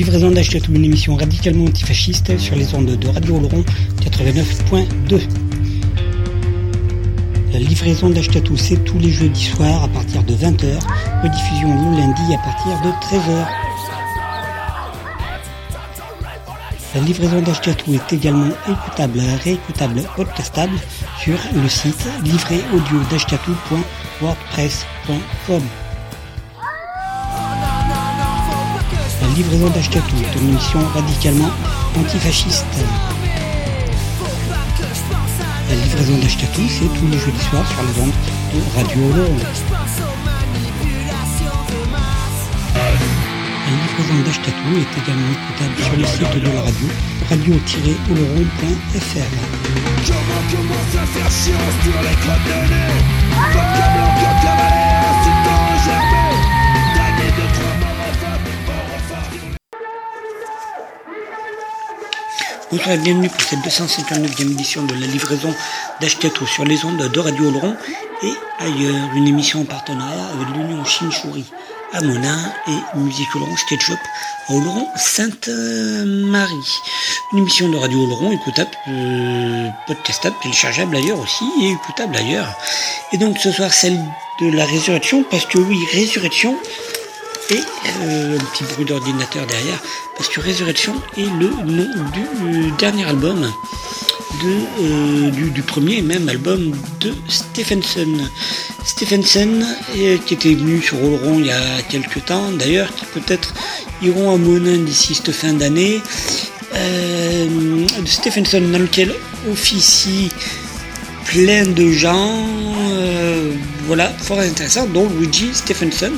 livraison d'Achetatou, une émission radicalement antifasciste sur les ondes de Radio Oloron 89.2. La livraison d'Achetatou, c'est tous les jeudis soirs à partir de 20h, rediffusion le lundi à partir de 13h. La livraison d'Achetatou est également écoutable, réécoutable, podcastable sur le site livréaudio.wordpress.com. livraison d'Achetatou est une émission radicalement antifasciste. La livraison d'Achetatou, c'est tous les jeudis soirs sur les ondes de Radio Oloron. La livraison d'Achetatou est également écoutable sur le site de la radio, radio-oloron.fr. Bonsoir et bienvenue pour cette 259e édition de la livraison d'Achetatou sur les ondes de Radio Oloron et ailleurs, une émission en partenariat avec l'Union Chinchouri à Monin et Musique Oloron Sketch Shop à Oloron Sainte-Marie. Une émission de Radio Oloron écoutable, euh, podcastable, téléchargeable ailleurs aussi et écoutable ailleurs. Et donc ce soir celle de la résurrection parce que oui, résurrection et euh, un petit bruit d'ordinateur derrière, parce que Résurrection est le nom du euh, dernier album, de, euh, du, premier même album de Stephenson. Stephenson, qui était venu sur Oloron il y a quelques temps, d'ailleurs, qui peut-être iront à Monin d'ici cette fin d'année. Stephenson, dans lequel officie plein de gens, euh, voilà, fort intéressant, dont Luigi Stephenson.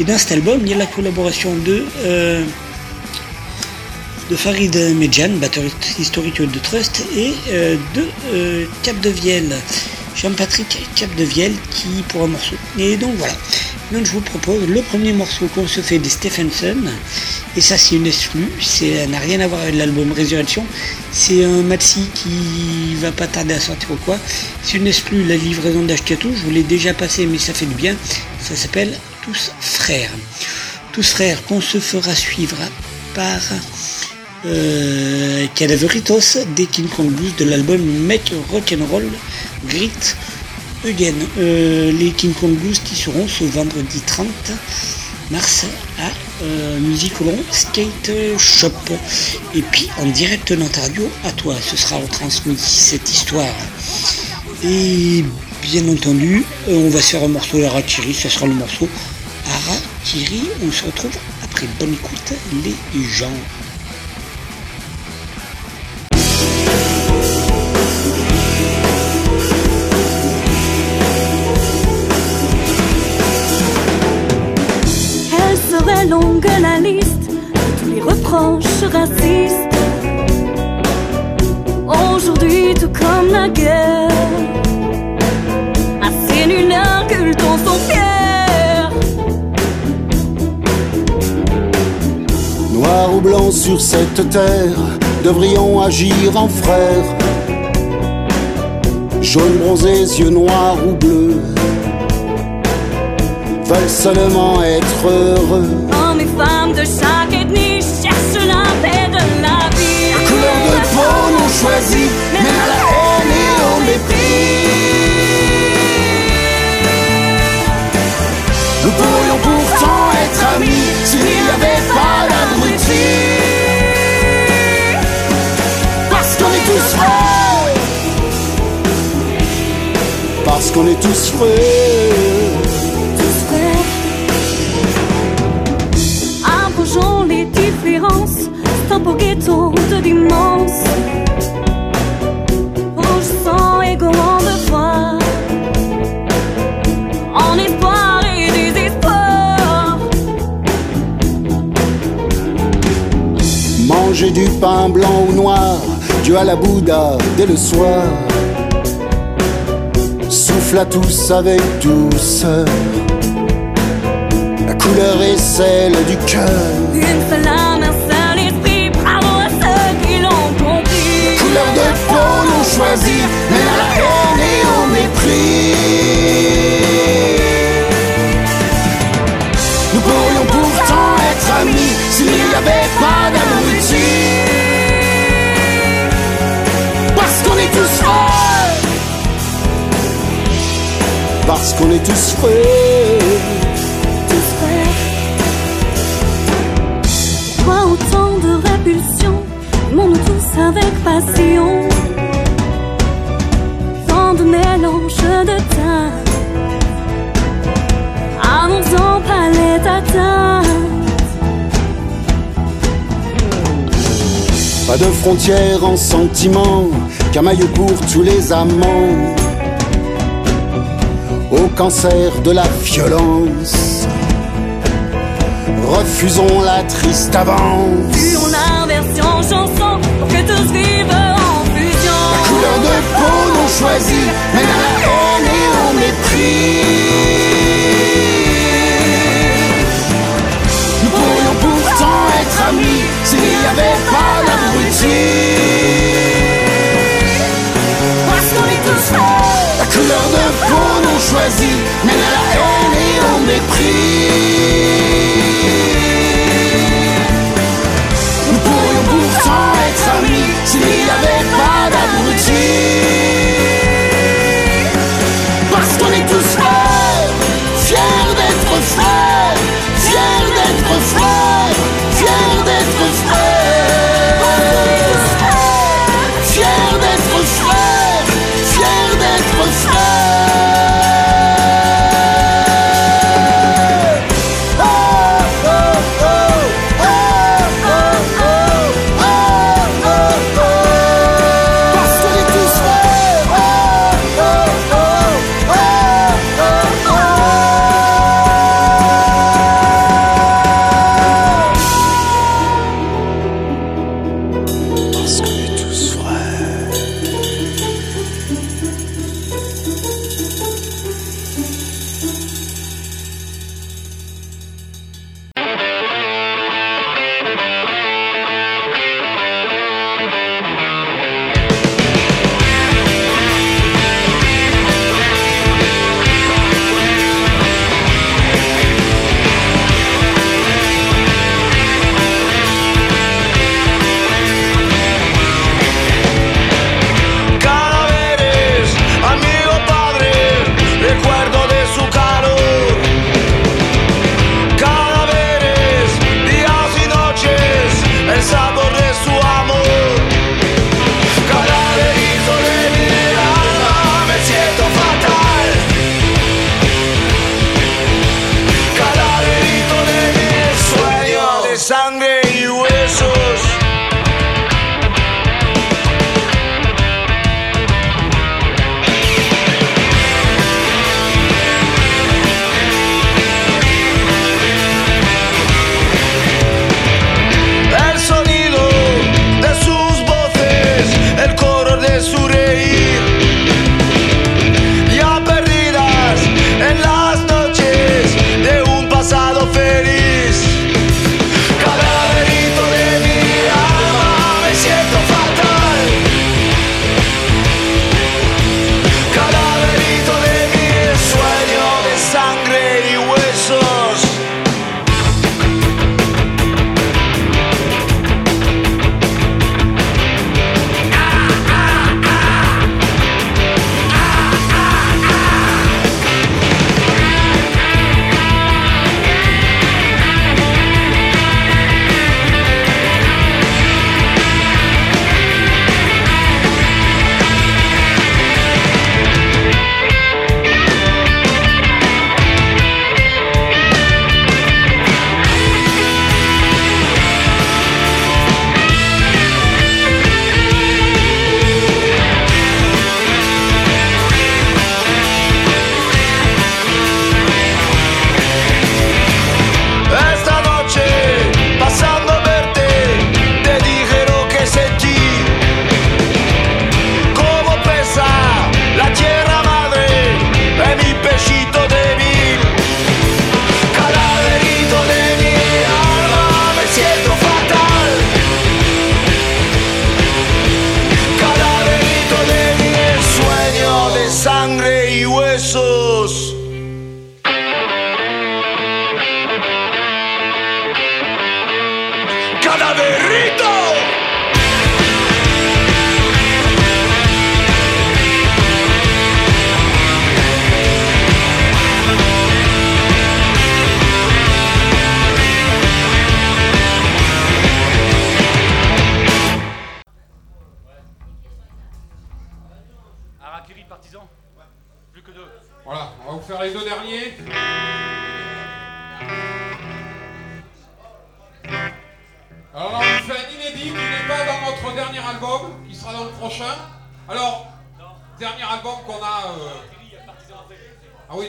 Et dans cet album, il y a la collaboration de, euh, de Farid Medjan, batteur historique de Trust, et euh, de euh, Cap de Vielle, Jean-Patrick Cap de Vielle, qui pour un morceau. Et donc voilà. Donc je vous propose le premier morceau qu'on se fait des Stephenson, et ça c'est une exclue, ça n'a rien à voir avec l'album Résurrection, c'est un maxi qui va pas tarder à sortir ou quoi. C'est une exclue, la livraison d'Ashkatou, je vous l'ai déjà passé mais ça fait du bien, ça s'appelle Tous Frères. Tous Frères qu'on se fera suivre par euh, Cadaveritos des King Kong de l'album Make Rock'n'Roll Grit Euh, les King Kong Blues qui seront ce vendredi 30 mars à euh, Musique Oloron Skate Shop. Et puis en direct notre radio, à toi, ce sera retransmis cette histoire. Et bien entendu, euh, on va se faire un morceau Harakiri, ça sera le morceau Harakiri. On se retrouve après. Bonne écoute, les gens. La liste de tous les reproches racistes. Aujourd'hui, tout comme la guerre, assez nul inculte en sont fiers. Noir ou blanc sur cette terre, devrions agir en frères. Jaune bronzé, yeux noirs ou bleus, veulent seulement être heureux. Hommes femmes de chaque ethnie cherchent la paix de la vie. Couleur de peau non choisie, mène à la haine et au mépris. Nous pourrions pourtant être amis s'il n'y avait pas d'abrutis. Parce qu'on est tous frères. Parce qu'on est tous frères. Stop au ghetto de dimanche. Rouge sang et de foi. En espoir et désespoir. Manger du pain blanc ou noir, Dieu à la Bouddha dès le soir. Souffle à tous avec douceur. La couleur est celle du cœur. Une choisir, mais la haine et au mépris. Nous pourrions pourtant être amis s'il n'y avait pas d'amour utile. Parce qu'on est tous frères. Parce qu'on est tous frères. Toi autant de répulsion, nous tous avec passion mélange de teintes Annonçant palette atteinte Pas de frontières en sentiments Camailleux pour tous les amants. Au cancer de la violence Refusons la triste avance. Pure la version chanson Pour que tous vivent couleur de peau non choisie mène à la haine et au mépris. Nous pourrions pourtant être amis s'il n'y avait pas l'abruti. Parce qu'on est tous. La couleur de peau non choisie mène à la haine et au mépris. Nous pourrions pourtant être amis s'il n'y avait see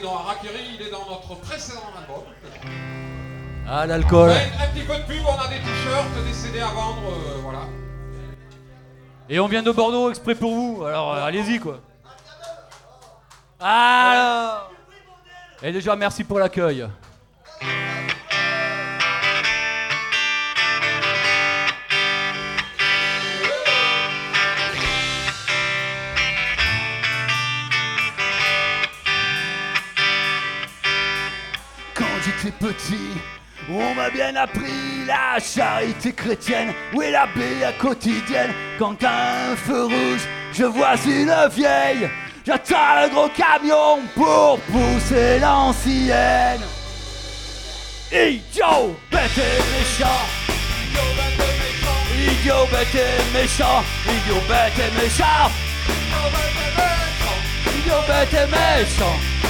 Non, Harakiri, il est dans notre précédent album. Ah, l'alcool. Un petit peu de pub, on a des t-shirts, des CD à vendre, euh, voilà. Et on vient de Bordeaux exprès pour vous, alors euh, allez-y quoi. Ah Et déjà merci pour l'accueil. Petit, on m'a bien appris la charité chrétienne. Est la à quotidienne Quand un feu rouge, je vois une vieille. J'attends le gros camion pour pousser l'ancienne. Idiot, bête et méchant. Idiot, bête et méchant. Idiot, bête et méchant. Idiot, bête et méchant.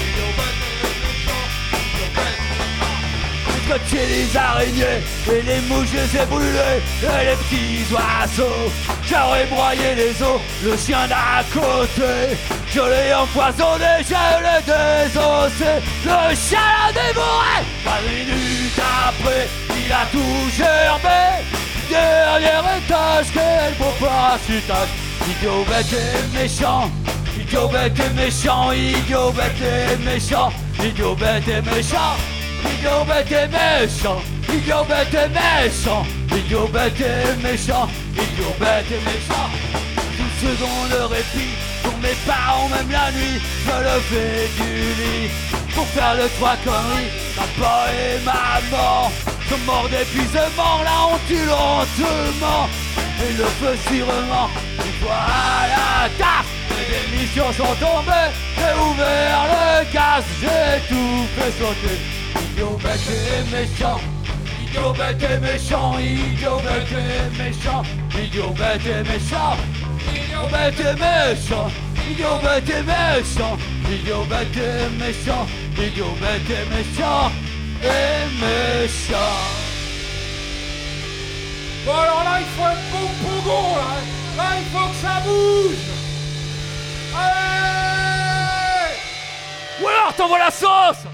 Scotché les araignées et les mouches je les ai brûlées et les petits oiseaux. J'aurais broyé les os, le chien d'à côté. Je l'ai empoisonné, je l'ai désossé. Le chien l'a dévoré. Pas une minute après, il a tout germé. Dernier étage, quel beau parachutage. Idiot bête et méchant. Idiot bête et méchant, idiot bête et méchant, idiot bête et méchant. Idiot bête et méchant, idiot bête et méchant, idiot bête et méchant, idiot bête et méchant. Une seconde de répit pour mes parents, même la nuit, je me levais du lit pour faire le trois conneries. Papa et maman sont morts d'épuisement, la honte tue lentement et le feu fois à la taf, les émissions sont tombées, j'ai ouvert le gaz, j'ai tout fait sauter. Idiot bête et méchant, idiot bête et méchant, idiot bête et méchant, idiot bête et méchant, idiot bête et méchant, idiot bête et méchant, idiot bête et méchant, idiot bête et méchant, et méchant. Bon, alors là, il faut un bon pogo, là. Là, il faut que ça bouge. Allez Ou alors t'envoies la sauce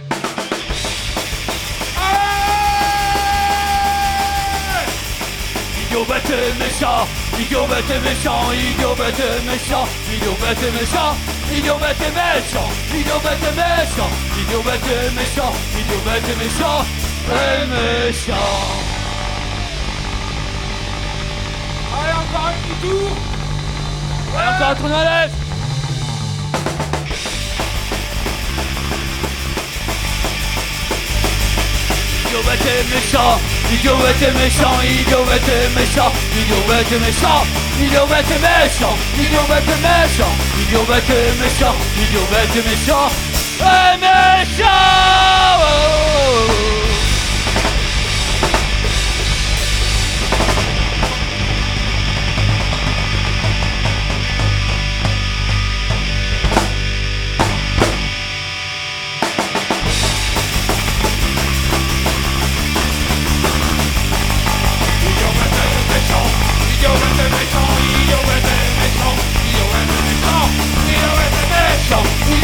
Idiot bête et méchant, idiot bête et méchant, idiot bête et méchant, idiot bête et méchant, idiot bête et méchant, idiot bête et méchant, idiot bête et méchant, idiot bête et méchant, et méchant. Allez, encore un petit tour. Allez, encore un tour dans l'est Idiot bête et méchant, idiot bête et méchant, idiot bête et méchant, idiot bête et méchant, idiot bête et méchant, idiot bête et méchant, idiot bête et méchant, idiot bête et méchant, et méchant.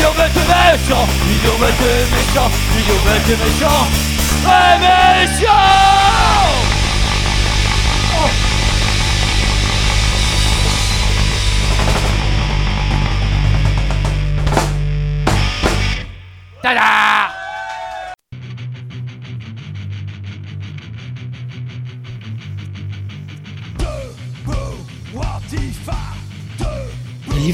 Idiot bête et méchant, idiot bête et méchant, idiot bête et méchant, et méchant Tada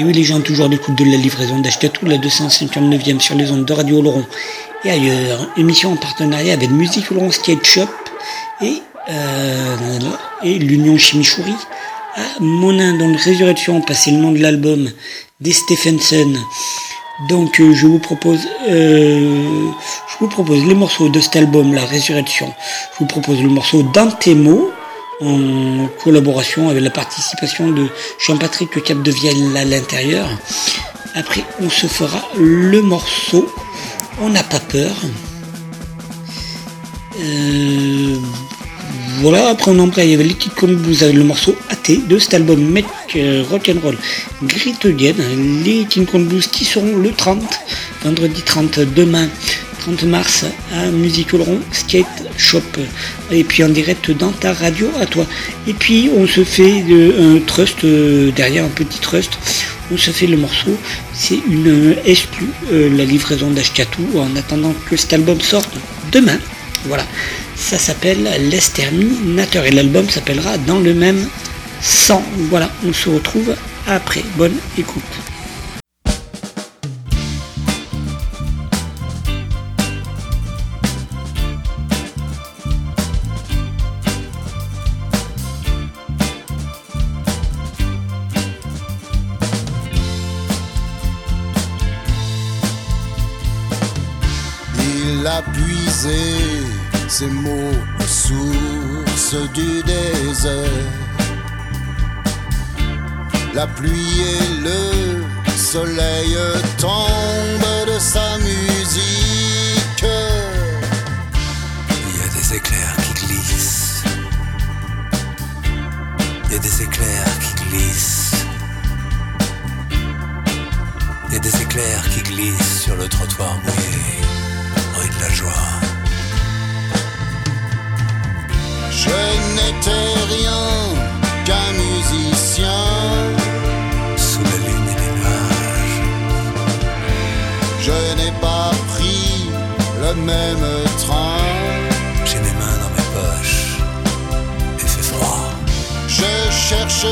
Et oui les gens, toujours à l'écoute de la livraison d'Ashkatou, la 259e sur les ondes de Radio Oloron et ailleurs. Émission en partenariat avec Musique Oloron Skate Shop et, euh, et l'Union Chimichouri à Monin dans le Résurrection, passé le nom de l'album des Stephenson. Donc euh, je vous propose euh, je vous propose les morceaux de cet album, La Résurrection. Je vous propose le morceau Dantemo en collaboration avec la participation de Jean-Patrick Cap de Vielle à l'intérieur. Après on se fera le morceau On n'a pas peur. Euh, voilà, après on embraye les petites Blues avec le morceau AT de cet album Mec euh, Rock'n'Roll Again. Les King Kong qui seront le 30, vendredi 30, demain 30 mars à Musique Oloron Skate Shop. Et puis en direct dans ta radio à toi. Et puis on se fait euh, un trust, euh, derrière un petit trust, on se fait le morceau. C'est une euh, exclue, euh, la livraison d'Ashkatou en attendant que cet album sorte demain. Voilà. Ça s'appelle L'Exterminateur et l'album s'appellera Dans le même sang. Voilà, on se retrouve après. Bonne écoute. Ses mots aux sources du désert. La pluie et le soleil tombent de sa musique. Il y a des éclairs qui glissent. Il y a des éclairs qui glissent. Il y a des éclairs qui glissent sur le trottoir mouillé, rue de la joie. Je n'étais rien qu'un musicien. Sous la lune et les nuages, Je n'ai pas pris le même train. j'ai mes mains dans mes poches. Il fait froid. Je cherche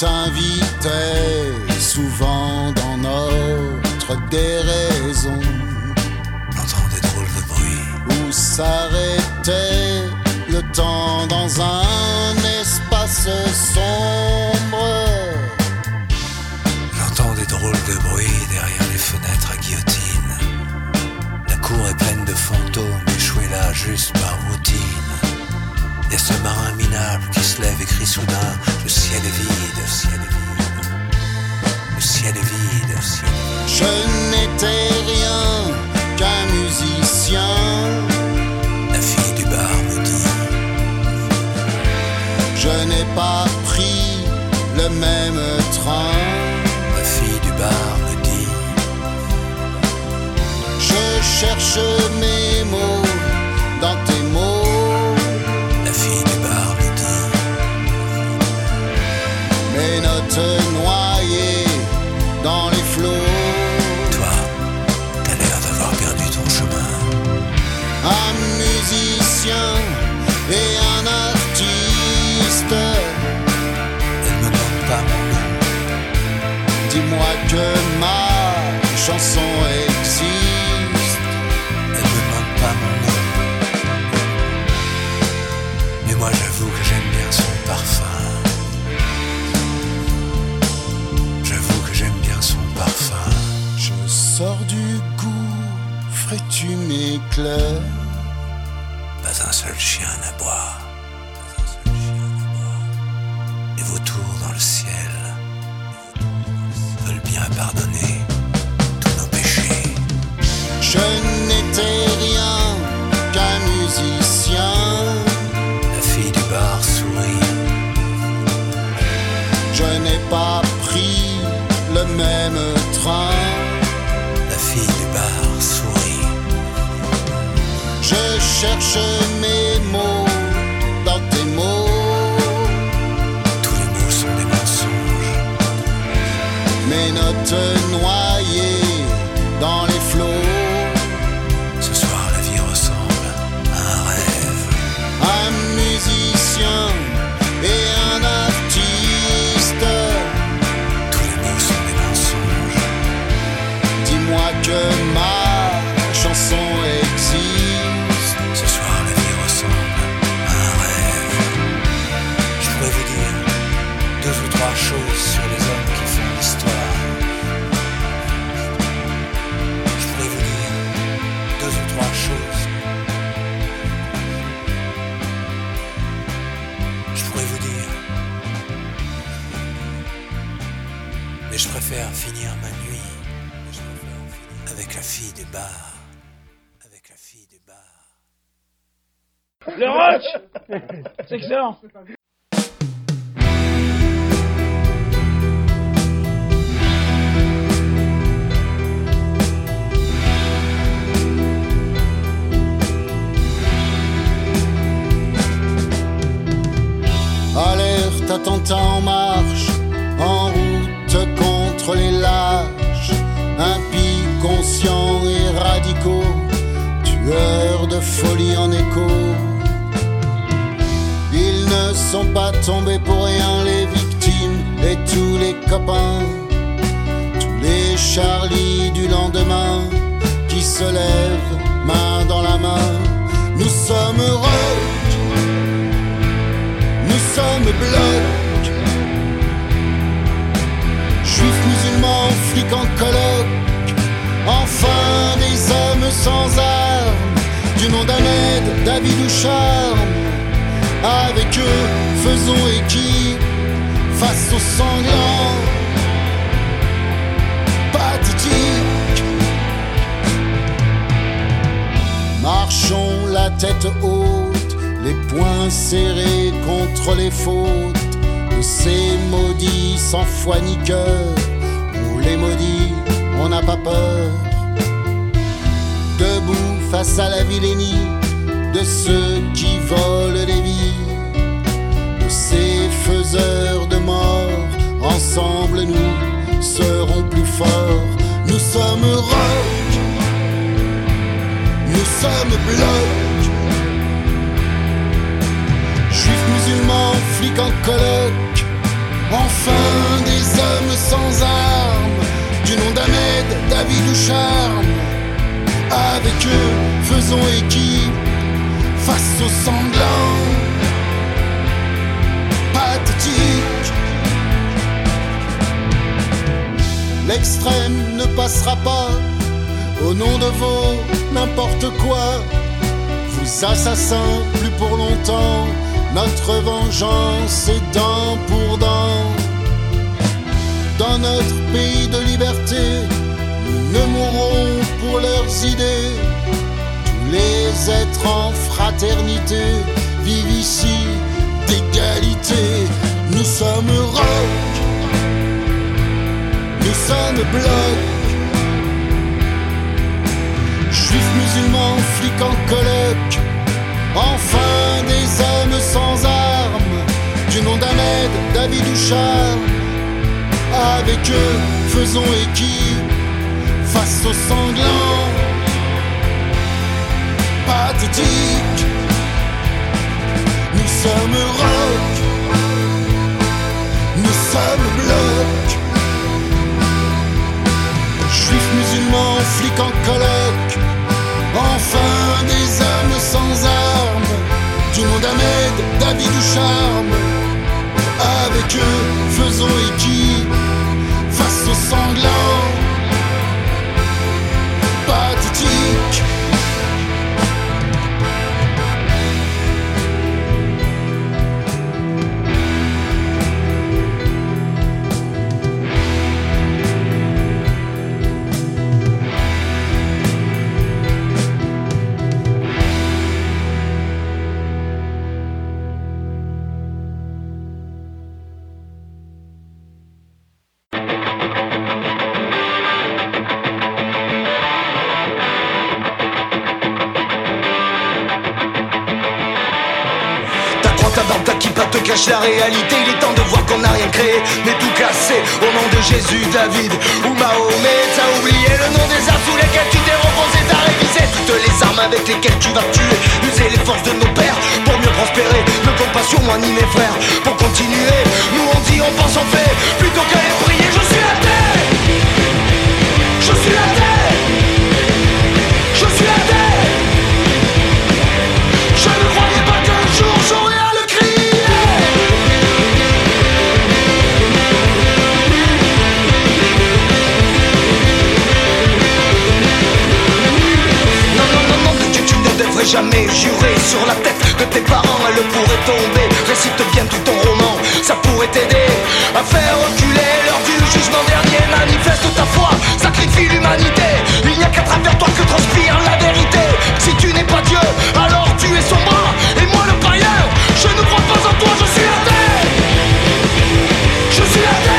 Je t'invitais souvent dans notre déraison. J'entends des drôles de bruit. où s'arrêtait le temps dans un espace sombre? J'entends des drôles de bruit derrière les fenêtres à guillotine. La cour est pleine de fantômes échoués là juste par routine. Y a ce marin minable qui se lève et crie soudain Le ciel est vide, le ciel est vide. Le ciel est vide, le ciel est vide. Je n'étais rien qu'un musicien. La fille du bar me dit Je n'ai pas pris le même train. La fille du bar me dit Je cherche mes mots dans tes chanson existe. Elle me demande pas mon nom. Mais moi j'avoue que j'aime bien son parfum. J'avoue que j'aime bien son parfum. Je sors du goût pleure. Pas un seul chien n'aboie. Je C'est excellent Alerte, attentat en marche, en route contre les lâches, impies, conscients et radicaux, tueurs de folie en écho. Ne sont pas tombés pour rien, les victimes et tous les copains, tous les Charlie du lendemain qui se lèvent main dans la main. Nous sommes heureux nous sommes blocs. Juifs, musulmans, flics en colloque. Enfin des hommes sans armes. Du nom d'Ahmed, David ou Charme. Avec eux, faisons équipe face aux sanglants. Pathétique. Marchons la tête haute, les poings serrés contre les fautes de ces maudits sans foi ni cœur. On les maudit, on n'a pas peur. Debout face à la vilainie de ceux qui volent les vies, faiseurs de mort. Ensemble, nous serons plus forts. Nous sommes rock, nous sommes blocs. Juifs, musulmans, flics en colloque. Enfin des hommes sans armes. Du nom d'Ahmed, David ou Charme. Avec eux, faisons équipe face aux sanglants. L'extrême ne passera pas au nom de vos n'importe quoi. Vous assassins, plus pour longtemps, notre vengeance est dent pour dent. Dans notre pays de liberté, nous ne mourrons pour leurs idées. Tous les êtres en fraternité vivent ici d'égalité. Nous sommes rock, nous sommes blocs. Juifs, musulmans, flics en colloque. Enfin des hommes sans armes, du nom d'Ahmed, David ou Charles. Avec eux, faisons équipe face aux sanglants. Pathétique, nous sommes rock, nous sommes blocs. Juifs, musulmans, flics en colloque. Enfin des hommes sans armes, du nom d'Ahmed, David ou Charme. Avec eux, faisons équipe face aux sanglants. Au nom de Jésus, David ou Mahomet, t'as oublié le nom des arts sous lesquels tu t'es reposé, t'as révisé toutes les armes avec lesquelles tu vas tuer. User les forces de nos pères pour mieux prospérer. Ne compte pas sur moi ni mes frères pour continuer. Nous on dit, on pense, on fait. Plutôt qu'aller prier, je suis la terre. Je suis la terre. Je suis la terre. Jamais jurer sur la tête de tes parents, elle pourrait tomber. Récite bien tout ton roman, ça pourrait t'aider à faire reculer l'heure du jugement dernier. Manifeste ta foi, sacrifie l'humanité. Il n'y a qu'à travers toi que transpire la vérité. Si tu n'es pas Dieu, alors tu es son bras. Et moi le païen, je ne crois pas en toi, je suis la terre. Je suis la.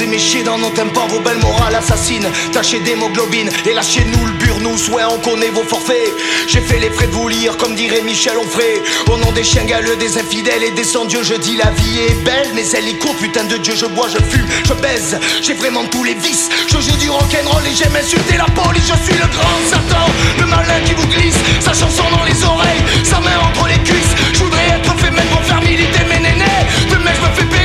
Vous aimez chier dans nos tempos, vos belles morales assassines. Tâchez d'hémoglobine et lâchez-nous le burnous. Ouais, on connaît vos forfaits. J'ai fait les frais de vous lire, comme dirait Michel Onfray. Au nom des chiens galeux, des infidèles et des sans-dieu, je dis la vie est belle, mais elle est courte, putain de Dieu. Je bois, je fume, je baise. J'ai vraiment tous les vices. Je joue du rock'n'roll et j'aime insulter la police. Je suis le grand Satan, le malin qui vous glisse. Sa chanson dans les oreilles, sa main entre les cuisses. Je voudrais être fait même pour faire militer mes nénés. Demain, je me fais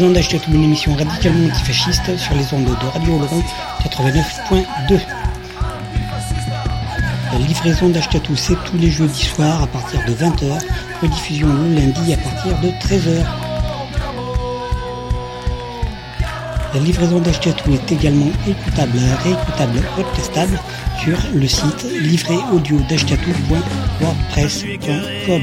Livraison d'Achetatou, une émission radicalement antifasciste sur les ondes de Radio Oloron 89.2. La livraison d'Achetatou, c'est tous les jeudis soirs à partir de 20h, rediffusion le lundi à partir de 13h. La livraison d'Achetatou est également écoutable, réécoutable, podcastable sur le site livréaudio.wordpress.com.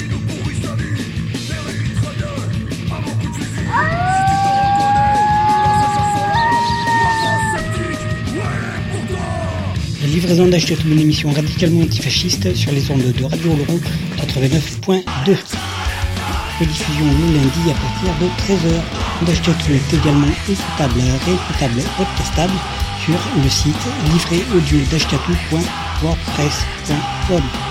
livraison d'Achetatou, une émission radicalement antifasciste sur les ondes de Radio Oloron 89.2. Rediffusion le lundi à partir de 13h. D'Achetatou est également écoutable, réécoutable, podcastable sur le site livréaudio.wordpress.com.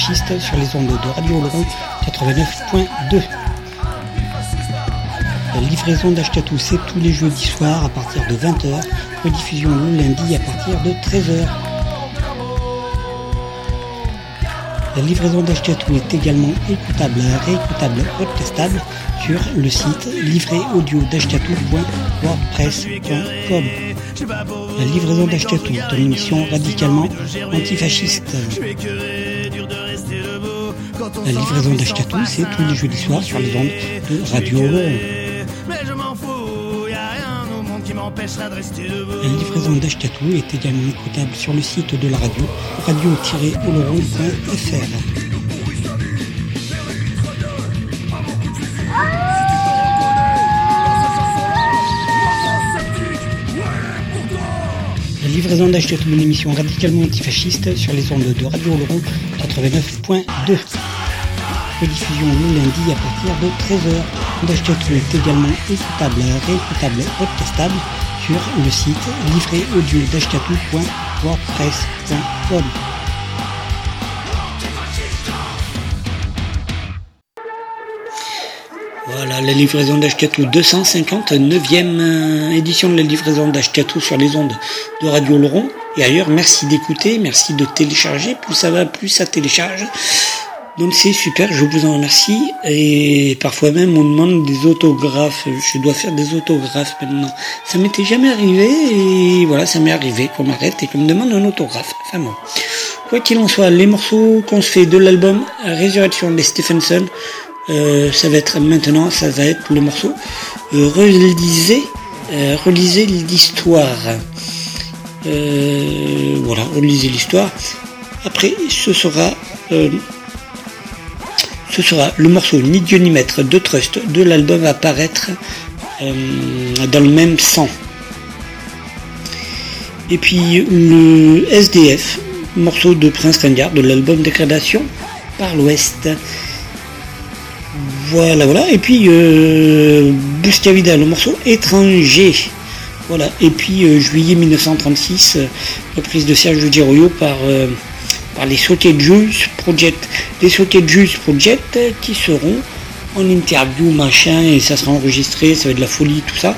sur les ondes de Radio Laurent 89.2. La livraison d'Achetatou, c'est tous les jeudis soirs à partir de 20h, rediffusion le lundi à partir de 13h. La livraison d'Achetatou est également écoutable, réécoutable, retestable sur le site livréaudio.wordpress.com. La livraison d'Achetatou est une émission radicalement antifasciste. La livraison d'Achetatou, c'est tous les jeudis soirs sur les ondes de Radio La livraison d'Achetatou est également écoutable sur le site de la radio, radio-oloron.fr. livraison d'Achetatou, une émission radicalement antifasciste sur les ondes de Radio Laurent 89.2 rediffusion le lundi à partir de 13h. Dashtalk est également écoutable, réécoutable, podcastable sur le site livréaudio-dashtatou.wordpress.com. Voilà, la livraison d'Ashkatou, 259e euh, édition de la livraison d'Ashkatou sur les ondes de Radio Laurent. Et ailleurs, merci d'écouter, merci de télécharger. Plus ça va, plus ça télécharge. Donc c'est super, je vous en remercie. Et parfois même on demande des autographes. Je dois faire des autographes maintenant. Ça m'était jamais arrivé et voilà, ça m'est arrivé qu'on m'arrête et qu'on me demande un autographe. Enfin bon. Quoi qu'il en soit, les morceaux qu'on se fait de l'album Résurrection des Stephenson, euh, ça va être maintenant, ça va être le morceau euh, Relisez, euh, relisez l'histoire. Voilà, relisez l'histoire. Après, ce sera ce sera le morceau Ni Dieu ni Maître de Trust de l'album à paraître euh, dans le même sang. Et puis le SDF, morceau de Prince Ringard de l'album Dégradation par l'Ouest. Voilà, voilà. Et puis euh, le morceau étranger. Voilà. Et puis euh, juillet 1936, euh, reprise de Serge Giroyo par, par les Sautés de Jules Project. Les de Jules Project qui seront en interview, machin, et ça sera enregistré, ça va être de la folie, tout ça.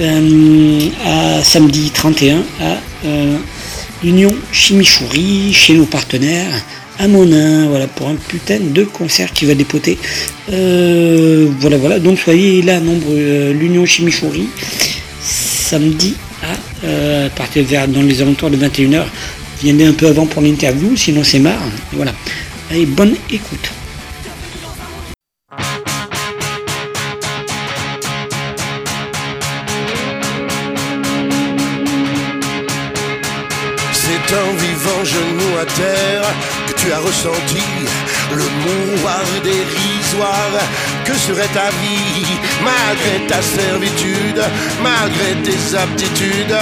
euh, à samedi 31 à euh, l'Union Chimichouri, chez nos partenaires à Monin, voilà, pour un putain de concert qui va dépoter. Euh, voilà, voilà, donc soyez là, nombre euh, l'Union Chimichouri, samedi à, à partir vers dans les alentours de 21h. Venez un peu avant pour l'interview, sinon c'est marre. Voilà. Allez, bonne écoute. C'est en vivant genou à terre que tu as ressenti le mouroir dérisoire. Que serait ta vie malgré ta servitude, malgré tes aptitudes,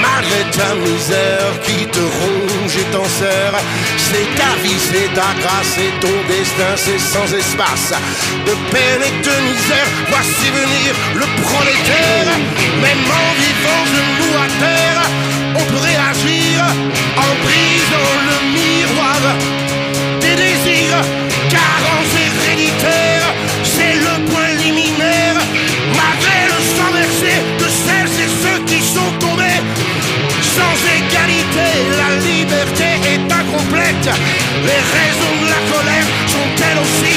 malgré ta misère qui te ronge et t'enserre C'est ta vie, c'est ta grâce, c'est ton destin, c'est sans espace. De peine et de misère, voici venir le prolétaire. Même en vivant genou à terre, on peut réagir en brisant le miroir des désirs, carence héréditaire, Sans égalité, la liberté est incomplète, les raisons de la colère sont elles aussi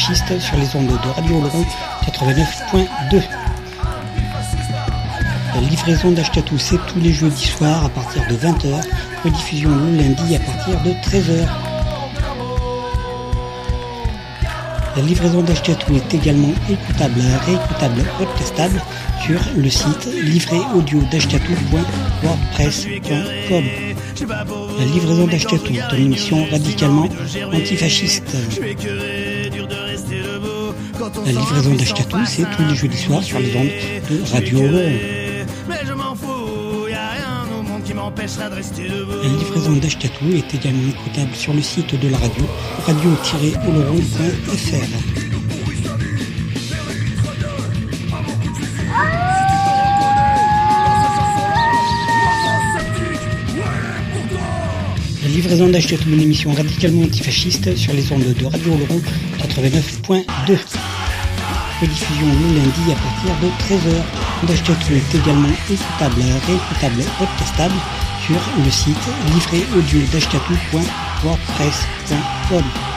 sur les ondes de Radio Oloron 89.2. La livraison d'Achetatou, c'est tous les jeudis soirs à partir de 20h, rediffusion le lundi à partir de 13h. La livraison d'Achetatou est également écoutable, réécoutable, podcastable sur le site livréaudio.wordpress.com. La livraison d'Achetatou est une émission radicalement antifasciste. La livraison d'Achetatou, c'est tous les jeudis soirs sur les ondes de Radio. La livraison d'Achetatou est également écoutable sur le site de la radio, radio-oloron.fr. La livraison d'Achetatou, une émission radicalement antifasciste sur les ondes de Radio Oloron 89.2. Rediffusion le lundi à partir de 13h. D'Achetatou est également écoutable, réécoutable, podcastable sur le site livréaudio.wordpress.com.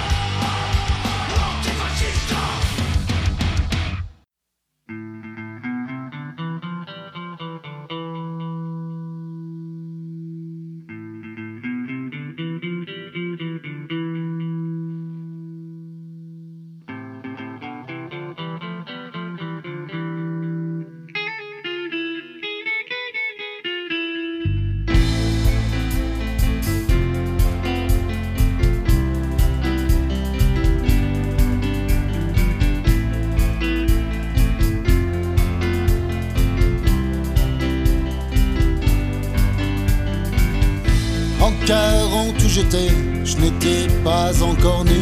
j'étais, je n'étais pas encore né,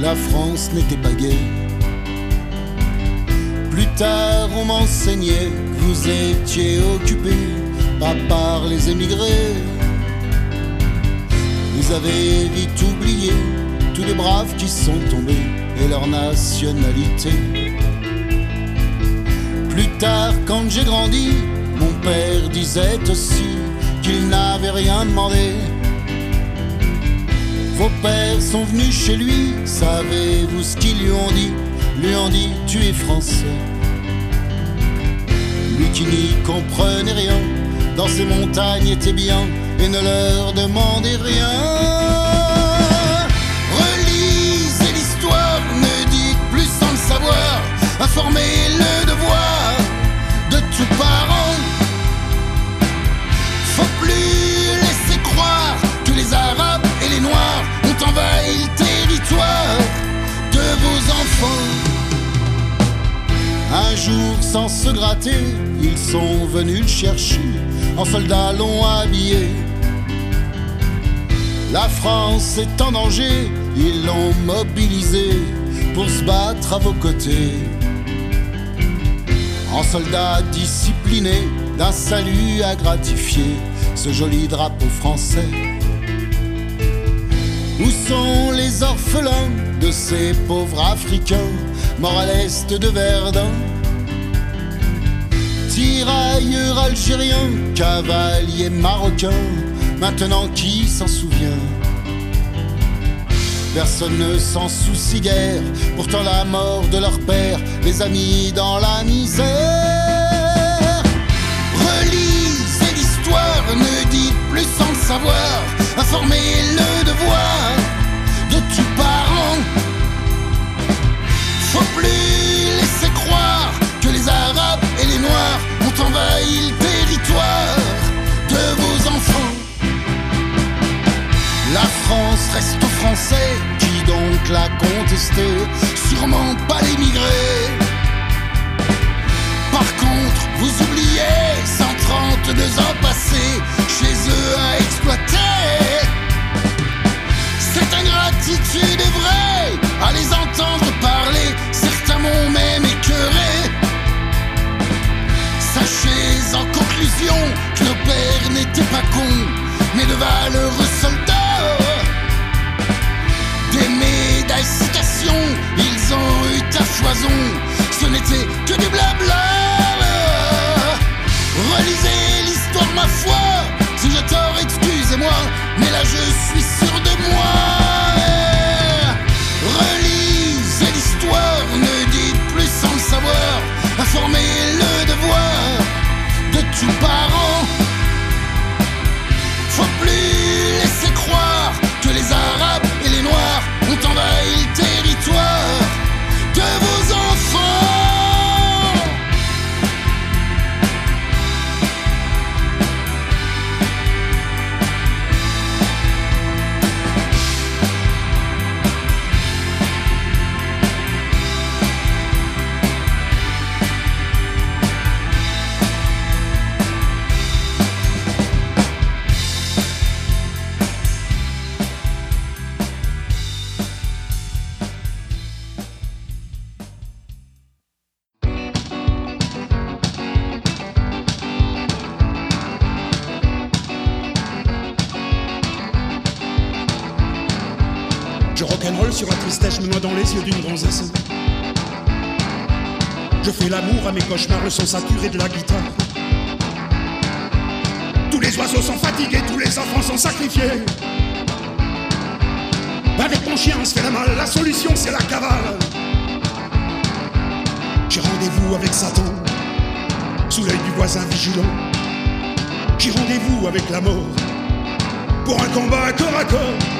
la France n'était pas gaie. Plus tard, on m'enseignait que vous étiez occupé, pas par les émigrés. Vous avez vite oublié tous les braves qui sont tombés et leur nationalité. Plus tard, quand j'ai grandi, mon père disait aussi qu'il n'avait rien demandé. Vos pères sont venus chez lui, savez-vous ce qu'ils lui ont dit? Lui ont dit tu es français. Lui qui n'y comprenait rien, dans ces montagnes était bien et ne leur demandez rien. Relisez l'histoire, ne dites plus sans le savoir, informez le devoir de tout parent. Ont envahi le territoire de vos enfants. Un jour, sans se gratter, ils sont venus le chercher, en soldats l'ont habillé. La France est en danger, ils l'ont mobilisé pour se battre à vos côtés. En soldats disciplinés, d'un salut à gratifier ce joli drapeau français. Où sont les orphelins de ces pauvres Africains morts à l'est de Verdun? Tirailleurs algériens, cavaliers marocains, maintenant qui s'en souvient? Personne ne s'en soucie guère, pourtant la mort de leur père les a mis dans la misère. Relisez l'histoire, ne dites plus sans le savoir, informez le devoir ont le territoire de vos enfants. La France reste aux Français, qui donc l'a contesté Sûrement pas l'émigré. Par contre, vous oubliez 132 ans passés chez eux à exploiter. Cette ingratitude est vraie, à les entendre parler, certains m'ont même écœuré. Sachez en conclusion que nos pères n'étaient pas con, mais de valeureux soldats. Des médailles citations, ils ont eu ta foison, ce n'était que du blabla. Relisez l'histoire, ma foi, si j'ai tort, excusez-moi, mais là je suis sûr de moi. Relisez l'histoire, ne dites plus sans le savoir devoir de tout parent. Faut plus mes cauchemars, le son saturé de la guitare. Tous les oiseaux sont fatigués, tous les enfants sont sacrifiés. Avec mon chien, on fait la malle, la solution c'est la cavale. J'ai rendez-vous avec Satan, sous l'œil du voisin vigilant. J'ai rendez-vous avec la mort, pour un combat corps à corps.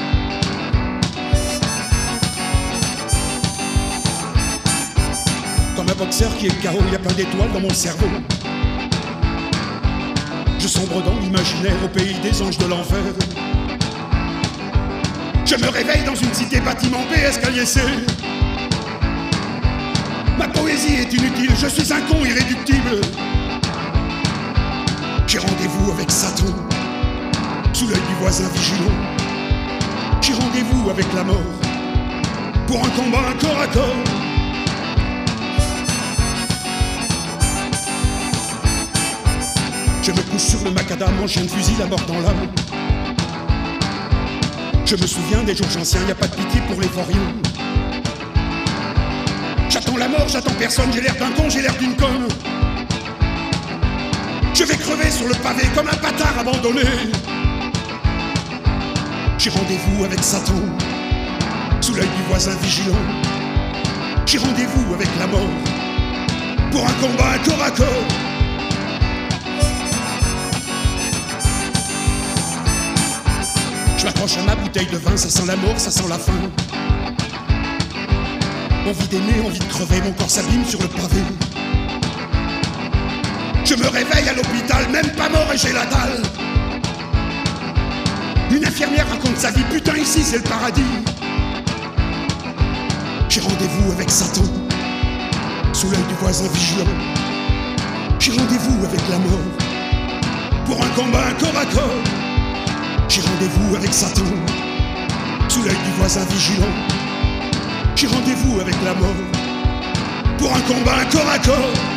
Boxeur qui est KO, il y a plein d'étoiles dans mon cerveau. Je sombre dans l'imaginaire au pays des anges de l'enfer. Je me réveille dans une cité bâtiment B, escalier C. Ma poésie est inutile, je suis un con irréductible. J'ai rendez-vous avec Satan, sous l'œil du voisin vigilant. J'ai rendez-vous avec la mort, pour un combat corps à corps. Je me couche sur le macadam, chien de fusil, la mort dans l'âme. Je me souviens des jours anciens, y a pas de pitié pour les vauriens. J'attends la mort, j'attends personne, j'ai l'air d'un con, j'ai l'air d'une conne. Je vais crever sur le pavé comme un bâtard abandonné. J'ai rendez-vous avec Satan, sous l'œil du voisin vigilant. J'ai rendez-vous avec la mort, pour un combat corps à corps. Je m'accroche à ma bouteille de vin, ça sent la mort, ça sent la faim. Envie d'aimer, envie de crever, mon corps s'abîme sur le pavé. Je me réveille à l'hôpital, même pas mort et j'ai la dalle. Une infirmière raconte sa vie, putain ici c'est le paradis. J'ai rendez-vous avec Satan, sous l'œil du voisin vigilant. J'ai rendez-vous avec la mort, pour un combat corps à corps. J'ai rendez-vous avec Satan, sous l'œil du voisin vigilant. J'ai rendez-vous avec la mort, pour un combat corps à corps.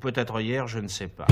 peut-être hier, je ne sais pas.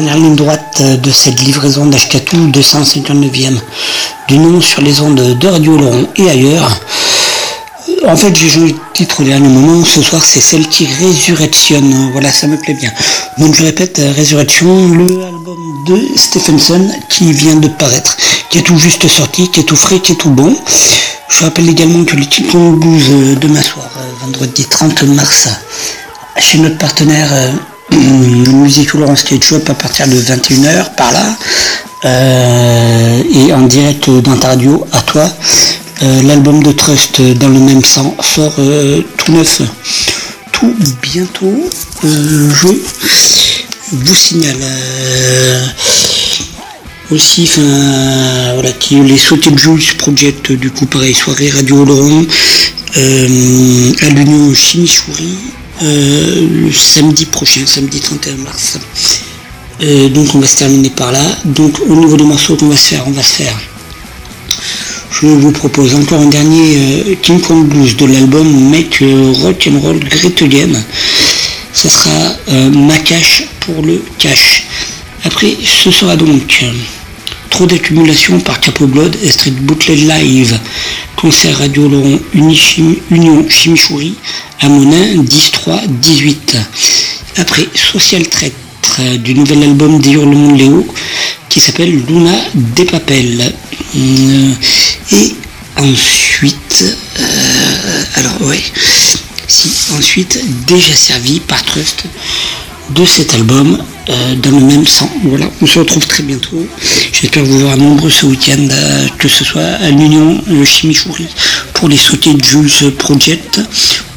Ligne droite de cette livraison d'Ashkatou 259e du nom sur les ondes de Radio Laurent et ailleurs. En fait, j'ai changé de titre au dernier moment. Ce soir, c'est celle qui résurrectionne. Voilà, ça me plaît bien. Donc, je répète, Résurrection, le album de Stephenson qui vient de paraître, qui est tout juste sorti, qui est tout frais, qui est tout bon. Je rappelle également que le titre Blues demain soir, vendredi 30 mars, chez notre partenaire euh, Musique Laurence Ketchup à partir de 21h par là. Euh, et en direct dans ta radio à toi. Euh, L'album de Trust dans le même sens sort euh, tout neuf, tout bientôt. Je vous signale aussi, enfin voilà, qui les sautés de Jules Project du coup pareil, soirée Radio Laurent à l'Union Chimichouri le samedi prochain, samedi 31 mars. Euh, donc on va se terminer par là. Donc au niveau des morceaux qu'on va se faire, on va se faire. Je vous propose encore un dernier euh, King Kong Blues de l'album Make euh, Rock and Roll Great Again. Ce sera euh, ma cache pour le cash. Après, ce sera donc euh, trop d'accumulation par Capo Blood et Street Bootleg Live, concert Radio Laurent Union Chimichouri à Monin 10-3-18. Après, Social Traître euh, du nouvel album des Hurlements de Léo qui s'appelle Luna des Papels. Euh, et ensuite, euh, alors ouais, si, ensuite, déjà servi par Trust de cet album euh, dans le même sens. Voilà, on se retrouve très bientôt. J'espère vous voir nombreux ce week-end, euh, que ce soit à l'Union euh, Chimichouri pour les sautés de Jules Project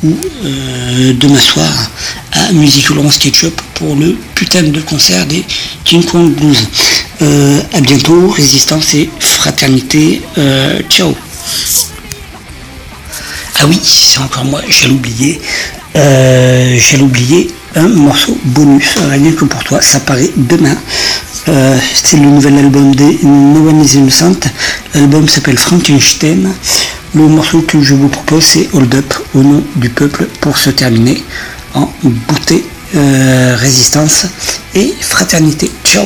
ou euh, demain soir à Musique Laurence Ketchup pour le putain de concert des King Kong Blues. À bientôt, résistance et fraternité. Ciao. Ah oui, c'est encore moi, j'allais oublier. Euh, j'allais oublier un morceau bonus, rien que pour toi, ça paraît demain. Euh, c'est le nouvel album des No One is Innocent. L'album s'appelle Frankenstein. Le morceau que je vous propose, c'est Hold Up au nom du peuple pour se terminer en beauté, euh, résistance et fraternité. Ciao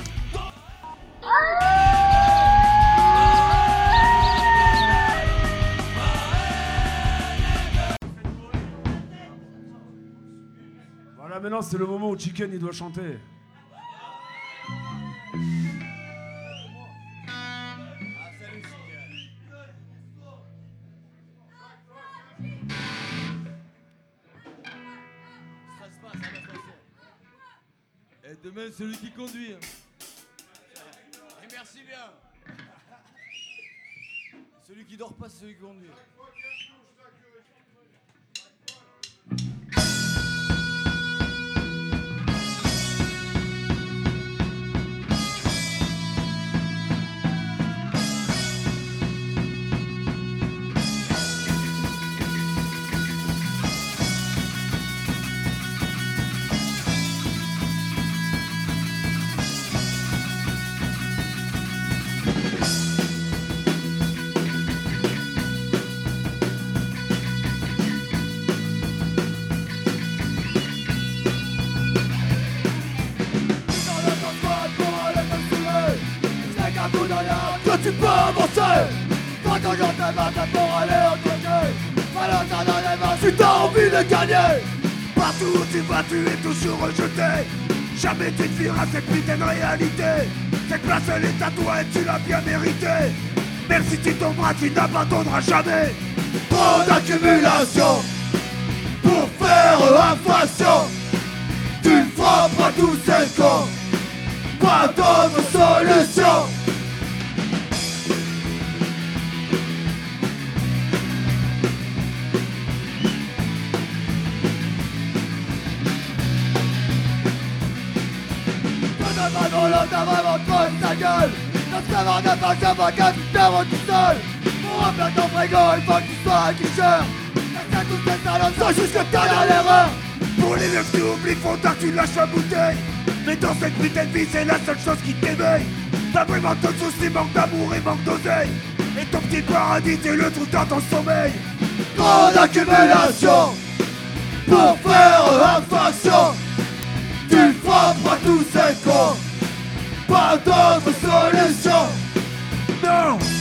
C'est le moment où Chicken il doit chanter. Et demain, celui qui conduit. hein. Et merci bien. Celui qui dort pas, c'est celui qui conduit. Avancer Quand mains pour aller t'as envie de gagner. Partout où tu vas tu es toujours rejeté Jamais tu ne vivras cette putain de réalité Cette place elle est à toi et tu l'as bien méritée Même si tu tomberas tu n'abandonneras jamais. Trop d'accumulation Pour faire inflation. Tu frapperas tous ces cons. Pas d'autre solution A vraiment crevé ta gueule. Dans ce cavard de pas ça va qu'à tu t'arrêtes tout seul Pour remplir ton frigo il faut que tu sois un guicheur. Laisse toutes tes salades sans juste que t'as dans l'erreur. Pour les meufs qui oublient font tard tu lâches la bouteille. Mais dans cette putain de vie c'est la seule chose qui t'éveille. T'as vraiment ton souci, manque d'amour et manque d'oseille. Et ton petit paradis c'est le trou dans ton sommeil. Trop d'accumulation Pour faire infraction. Tu frapperas tous ces cons Pas d'autre solution Non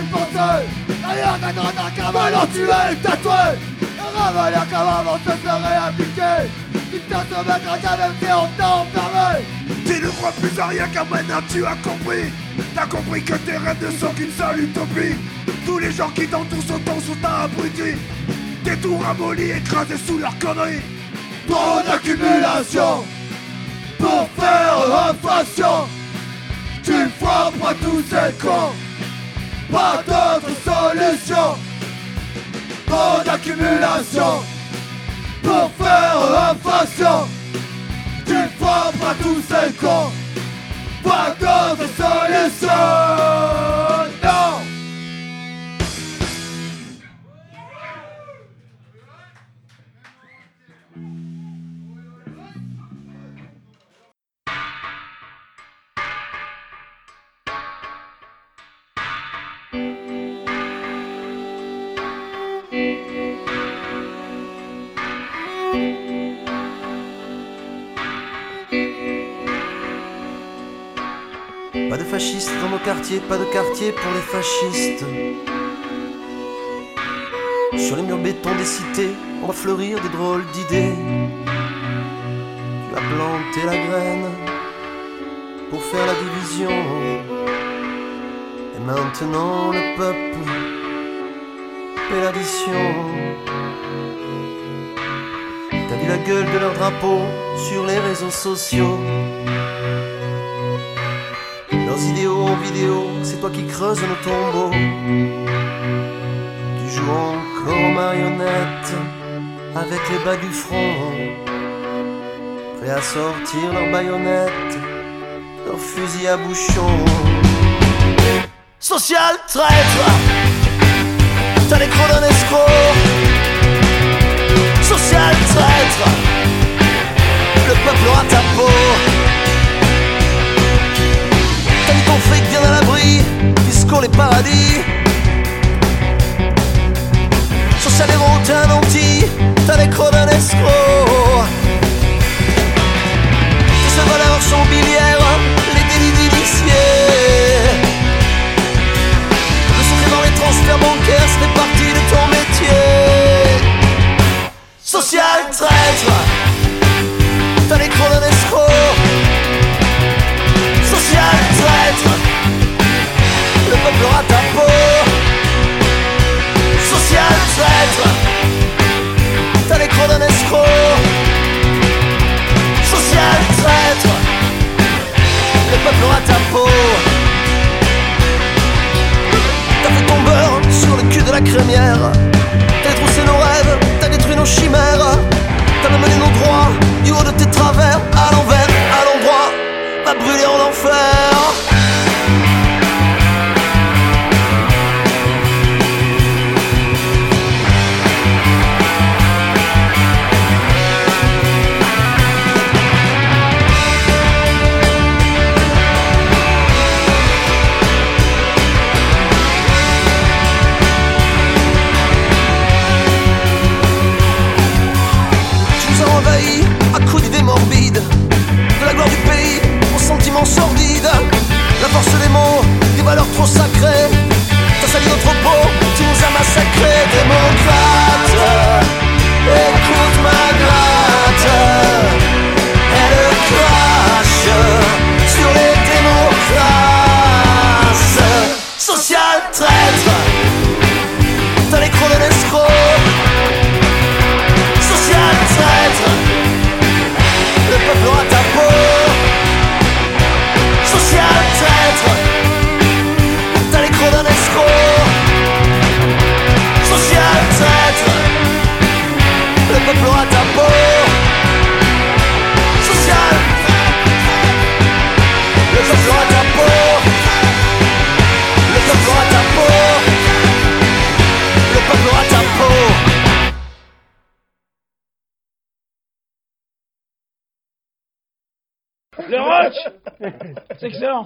une pensée Rien n'aidera d'un cavalier tu es tatoué Un cavalier comme avant se serait appliqué Tu t'as mettre qu'à même si on t'a enfermé Tu ne crois plus à rien car maintenant tu as compris. T'as compris que tes rêves ne sont qu'une seule utopie. Tous les gens qui t'entourent sont ton sont abrutis Tes tours ramollis écrasés sous leurs conneries. Trop d'accumulation Pour faire inflation tu frapperas tous ces cons Pas d'autre solution Trop d'accumulation Pour faire inflation Tu frapperas tous ces cons. Pas d'autre solution fascistes dans nos quartiers, pas de quartier pour les fascistes. Sur les murs béton des cités, on va fleurir des drôles d'idées. Tu as planté la graine pour faire la division. Et maintenant le peuple paie l'addition. T'as vu la gueule de leur drapeau sur les réseaux sociaux? C'est toi qui creuses nos tombeaux. Tu joues encore aux marionnettes avec les bas du front. Prêt à sortir leurs baïonnettes, leurs fusils à bouchon. Social traître, t'as les crocs d'un escroc. Social traître, le peuple aura ta peau. Disco les paradis. Héros, t'es un anti, t'as les crocs d'un escroc. Tes seules valeurs sont biliaires, les délits d'initiés. Le secret dans les transferts bancaires, c'est partie de ton métier. Social traître, t'as les crocs d'un escroc. Social traître, le peuple aura ta peau. T'as fait ton beurre sur le cul de la crémière. T'as détroussé nos rêves, t'as détruit nos chimères. T'as mené nos droits du haut de tes travers, à l'envers, à l'endroit. Va brûler en enfer.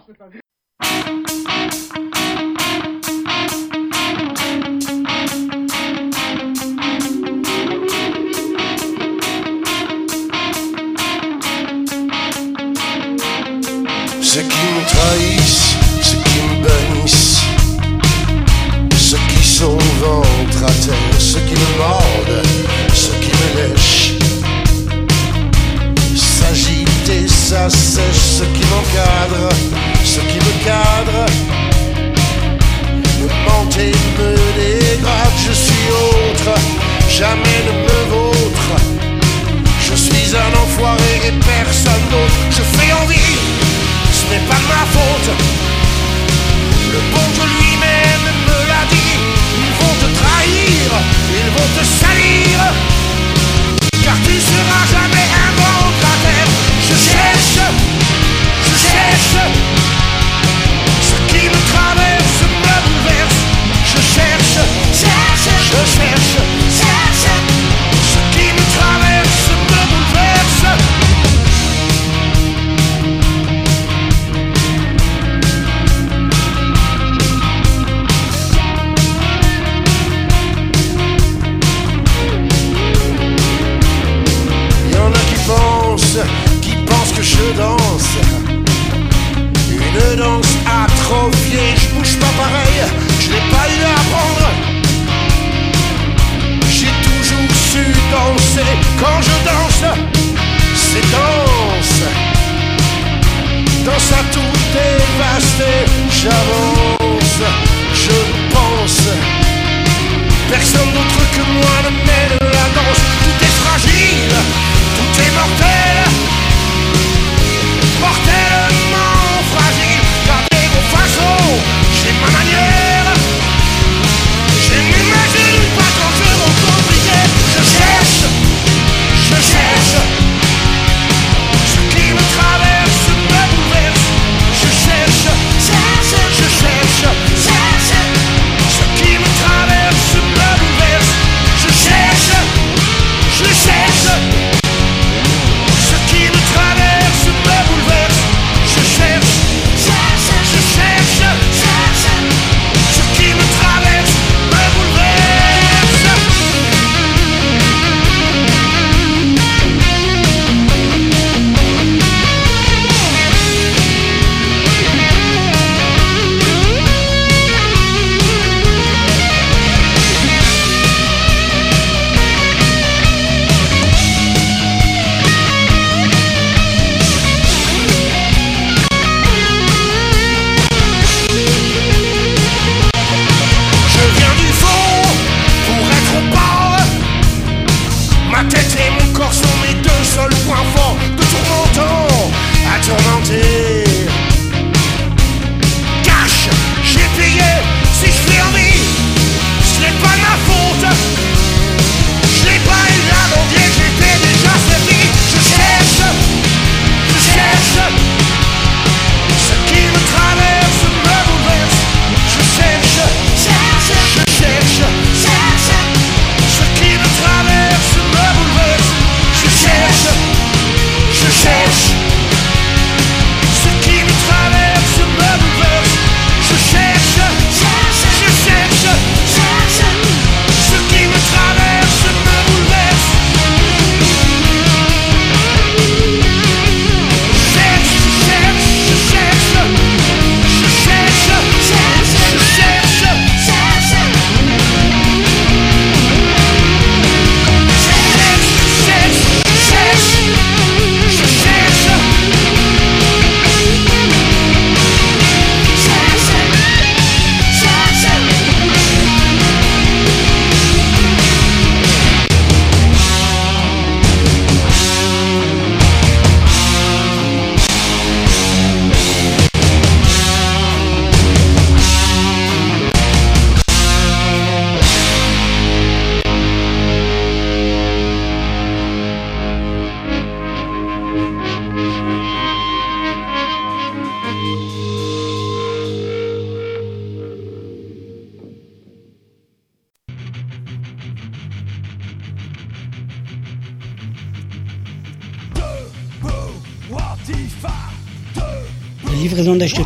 C'est